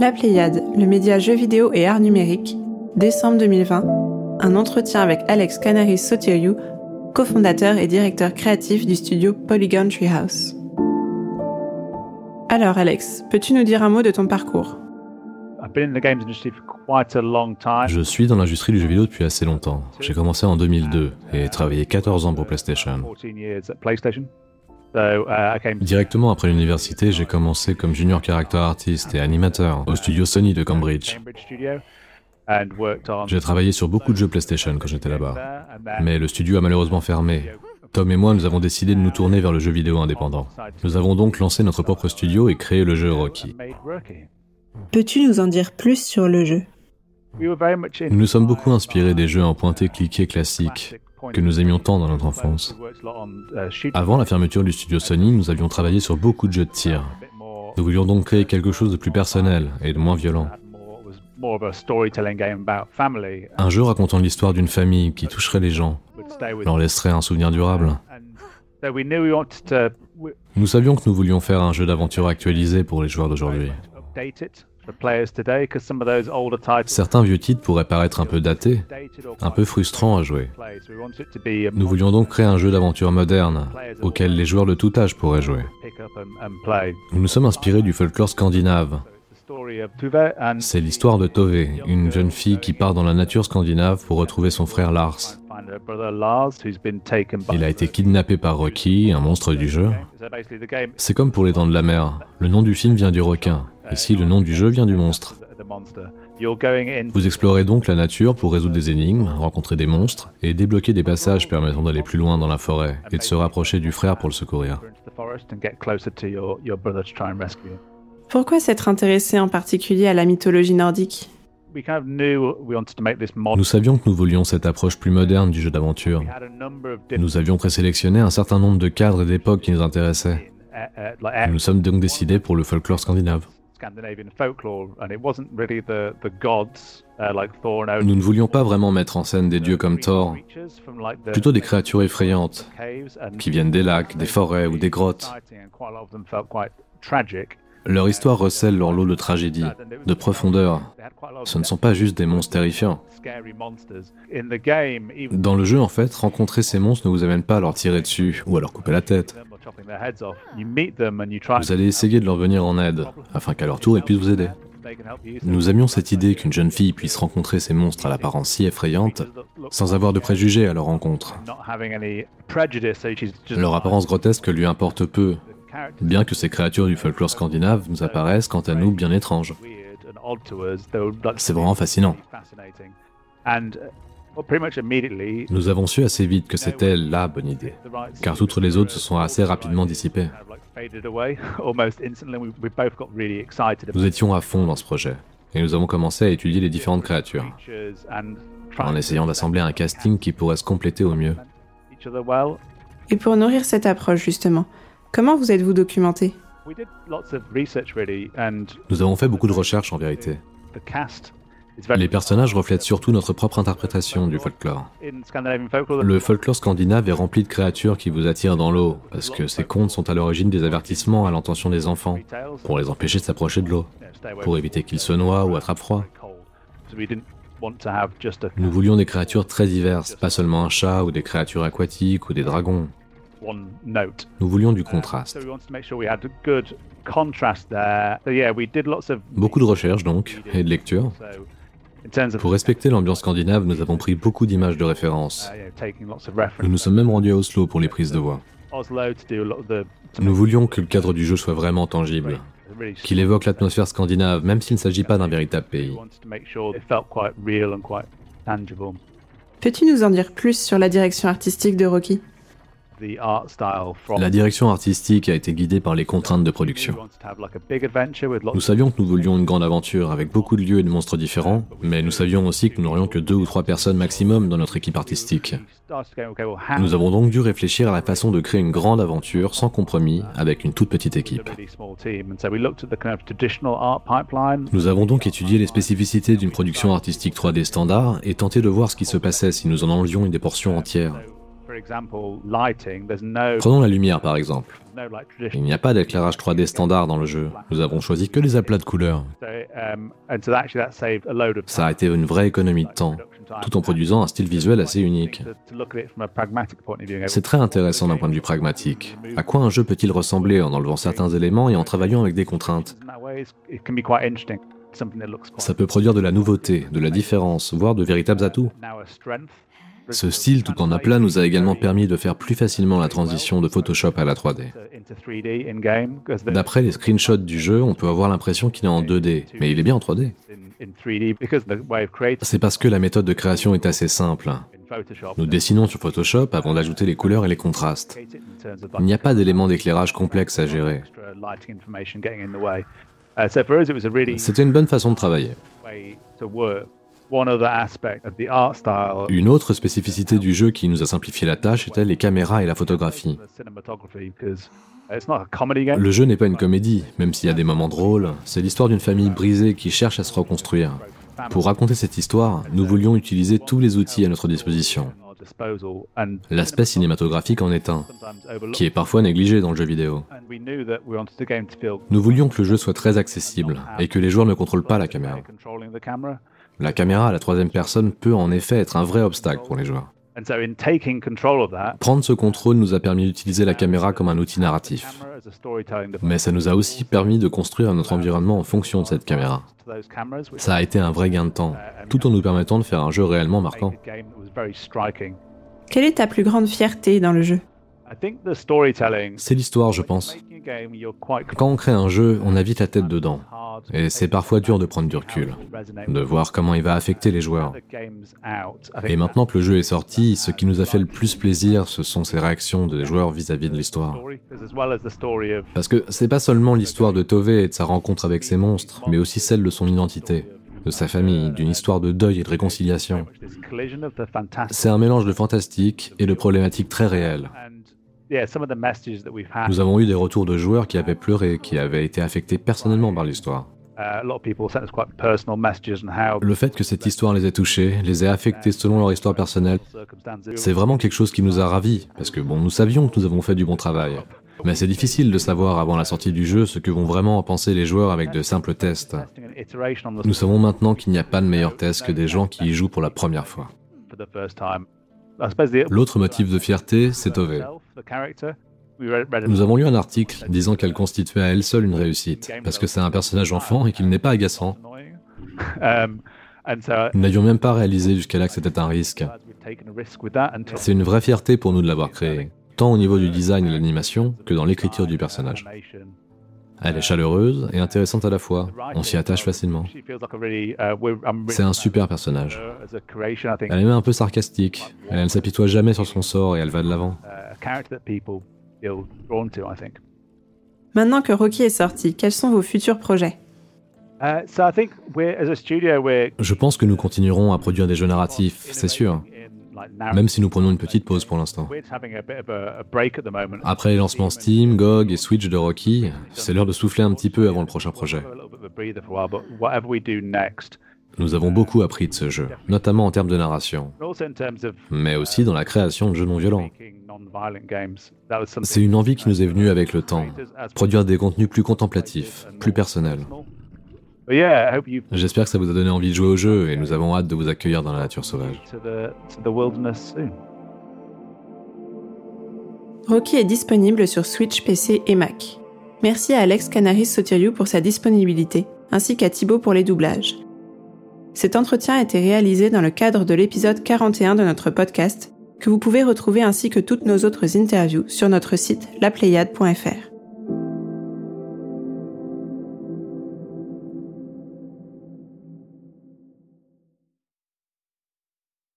La Pléiade, le média jeux vidéo et art numérique, décembre 2020, un entretien avec Alex Canaris Soteriou, cofondateur et directeur créatif du studio Polygon Treehouse. Alors Alex, peux-tu nous dire un mot de ton parcours? Je suis dans l'industrie du jeu vidéo depuis assez longtemps. J'ai commencé en 2002 et travaillé 14 ans pour PlayStation. Uh, Directement après l'université, j'ai commencé comme junior character artist et animateur au studio Sony de Cambridge. J'ai travaillé sur beaucoup de jeux PlayStation quand j'étais là-bas. Mais le studio a malheureusement fermé. Tom et moi, nous avons décidé de nous tourner vers le jeu vidéo indépendant. Nous avons donc lancé notre propre studio et créé le jeu Rocky. Peux-tu nous en dire plus sur le jeu? Nous nous sommes beaucoup inspirés des jeux en pointé-cliqué classiques que nous aimions tant dans notre enfance. Avant la fermeture du studio Sony, nous avions travaillé sur beaucoup de jeux de tir. Nous voulions donc créer quelque chose de plus personnel et de moins violent. Un jeu racontant l'histoire d'une famille qui toucherait les gens, leur laisserait un souvenir durable. Nous savions que nous voulions faire un jeu d'aventure actualisé pour les joueurs d'aujourd'hui. Certains vieux titres pourraient paraître un peu datés, un peu frustrants à jouer. Nous voulions donc créer un jeu d'aventure moderne, auquel les joueurs de tout âge pourraient jouer. Nous nous sommes inspirés du folklore scandinave. C'est l'histoire de Tove, une jeune fille qui part dans la nature scandinave pour retrouver son frère Lars. Il a été kidnappé par Rocky, un monstre du jeu. C'est comme pour les dents de la mer. Le nom du film vient du requin. Ici, le nom du jeu vient du monstre. Vous explorez donc la nature pour résoudre des énigmes, rencontrer des monstres et débloquer des passages permettant d'aller plus loin dans la forêt et de se rapprocher du frère pour le secourir. Pourquoi s'être intéressé en particulier à la mythologie nordique nous savions que nous voulions cette approche plus moderne du jeu d'aventure. Nous avions présélectionné un certain nombre de cadres et d'époques qui nous intéressaient. Nous nous sommes donc décidés pour le folklore scandinave. Nous ne voulions pas vraiment mettre en scène des dieux comme Thor, plutôt des créatures effrayantes qui viennent des lacs, des forêts ou des grottes. Leur histoire recèle leur lot de tragédie, de profondeur. Ce ne sont pas juste des monstres terrifiants. Dans le jeu, en fait, rencontrer ces monstres ne vous amène pas à leur tirer dessus ou à leur couper la tête. Vous allez essayer de leur venir en aide, afin qu'à leur tour ils puissent vous aider. Nous aimions cette idée qu'une jeune fille puisse rencontrer ces monstres à l'apparence si effrayante sans avoir de préjugés à leur rencontre. Leur apparence grotesque lui importe peu, bien que ces créatures du folklore scandinave nous apparaissent quant à nous bien étranges. C'est vraiment fascinant. Nous avons su assez vite que c'était la bonne idée, car toutes les autres se sont assez rapidement dissipées. Nous étions à fond dans ce projet, et nous avons commencé à étudier les différentes créatures, en essayant d'assembler un casting qui pourrait se compléter au mieux. Et pour nourrir cette approche, justement, comment vous êtes-vous documenté? Nous avons fait beaucoup de recherches en vérité. Les personnages reflètent surtout notre propre interprétation du folklore. Le folklore scandinave est rempli de créatures qui vous attirent dans l'eau, parce que ces contes sont à l'origine des avertissements à l'intention des enfants, pour les empêcher de s'approcher de l'eau, pour éviter qu'ils se noient ou attrapent froid. Nous voulions des créatures très diverses, pas seulement un chat ou des créatures aquatiques ou des dragons. Nous voulions du contraste. Beaucoup de recherches donc, et de lectures. Pour respecter l'ambiance scandinave, nous avons pris beaucoup d'images de référence. Nous nous sommes même rendus à Oslo pour les prises de voix. Nous voulions que le cadre du jeu soit vraiment tangible, qu'il évoque l'atmosphère scandinave, même s'il ne s'agit pas d'un véritable pays. Peux-tu nous en dire plus sur la direction artistique de Rocky? La direction artistique a été guidée par les contraintes de production. Nous savions que nous voulions une grande aventure avec beaucoup de lieux et de monstres différents, mais nous savions aussi que nous n'aurions que deux ou trois personnes maximum dans notre équipe artistique. Nous avons donc dû réfléchir à la façon de créer une grande aventure sans compromis avec une toute petite équipe. Nous avons donc étudié les spécificités d'une production artistique 3D standard et tenté de voir ce qui se passait si nous en enlevions des portions entières. Prenons la lumière par exemple. Il n'y a pas d'éclairage 3D standard dans le jeu. Nous avons choisi que les aplats de couleurs. Ça a été une vraie économie de temps, tout en produisant un style visuel assez unique. C'est très intéressant d'un point de vue pragmatique. À quoi un jeu peut-il ressembler en enlevant certains éléments et en travaillant avec des contraintes? Ça peut produire de la nouveauté, de la différence, voire de véritables atouts. Ce style tout en aplat nous a également permis de faire plus facilement la transition de Photoshop à la 3D. D'après les screenshots du jeu, on peut avoir l'impression qu'il est en 2D, mais il est bien en 3D. C'est parce que la méthode de création est assez simple. Nous dessinons sur Photoshop avant d'ajouter les couleurs et les contrastes. Il n'y a pas d'éléments d'éclairage complexes à gérer. C'était une bonne façon de travailler. Une autre spécificité du jeu qui nous a simplifié la tâche était les caméras et la photographie. Le jeu n'est pas une comédie, même s'il y a des moments drôles, c'est l'histoire d'une famille brisée qui cherche à se reconstruire. Pour raconter cette histoire, nous voulions utiliser tous les outils à notre disposition. L'aspect cinématographique en est un, qui est parfois négligé dans le jeu vidéo. Nous voulions que le jeu soit très accessible et que les joueurs ne contrôlent pas la caméra. La caméra à la troisième personne peut en effet être un vrai obstacle pour les joueurs. Prendre ce contrôle nous a permis d'utiliser la caméra comme un outil narratif. Mais ça nous a aussi permis de construire notre environnement en fonction de cette caméra. Ça a été un vrai gain de temps, tout en nous permettant de faire un jeu réellement marquant. Quelle est ta plus grande fierté dans le jeu? C'est l'histoire, je pense. Quand on crée un jeu, on a vite la tête dedans. Et c'est parfois dur de prendre du recul, de voir comment il va affecter les joueurs. Et maintenant que le jeu est sorti, ce qui nous a fait le plus plaisir, ce sont ces réactions des joueurs vis-à-vis de l'histoire. Parce que c'est pas seulement l'histoire de Tove et de sa rencontre avec ses monstres, mais aussi celle de son identité, de sa famille, d'une histoire de deuil et de réconciliation. C'est un mélange de fantastique et de problématiques très réelles. Nous avons eu des retours de joueurs qui avaient pleuré, qui avaient été affectés personnellement par l'histoire. Le fait que cette histoire les ait touchés, les ait affectés selon leur histoire personnelle, c'est vraiment quelque chose qui nous a ravis, parce que bon, nous savions que nous avons fait du bon travail. Mais c'est difficile de savoir avant la sortie du jeu ce que vont vraiment en penser les joueurs avec de simples tests. Nous savons maintenant qu'il n'y a pas de meilleur test que des gens qui y jouent pour la première fois. L'autre motif de fierté, c'est Tove. Nous avons lu un article disant qu'elle constituait à elle seule une réussite, parce que c'est un personnage enfant et qu'il n'est pas agaçant. Um, nous n'avions même pas réalisé jusqu'à là que c'était un risque. C'est une vraie fierté pour nous de l'avoir créé, tant au niveau du design et de l'animation que dans l'écriture du personnage. Elle est chaleureuse et intéressante à la fois. On s'y attache facilement. C'est un super personnage. Elle est même un peu sarcastique. Elle ne s'apitoie jamais sur son sort et elle va de l'avant. Maintenant que Rocky est sorti, quels sont vos futurs projets? Je pense que nous continuerons à produire des jeux narratifs, c'est sûr même si nous prenons une petite pause pour l'instant. Après les lancements Steam, GOG et Switch de Rocky, c'est l'heure de souffler un petit peu avant le prochain projet. Nous avons beaucoup appris de ce jeu, notamment en termes de narration, mais aussi dans la création de jeux non violents. C'est une envie qui nous est venue avec le temps, produire des contenus plus contemplatifs, plus personnels. J'espère que ça vous a donné envie de jouer au jeu et nous avons hâte de vous accueillir dans la nature sauvage. Rocky est disponible sur Switch, PC et Mac. Merci à Alex Canaris Sotiriou pour sa disponibilité, ainsi qu'à Thibaut pour les doublages. Cet entretien a été réalisé dans le cadre de l'épisode 41 de notre podcast, que vous pouvez retrouver ainsi que toutes nos autres interviews sur notre site lapléiade.fr.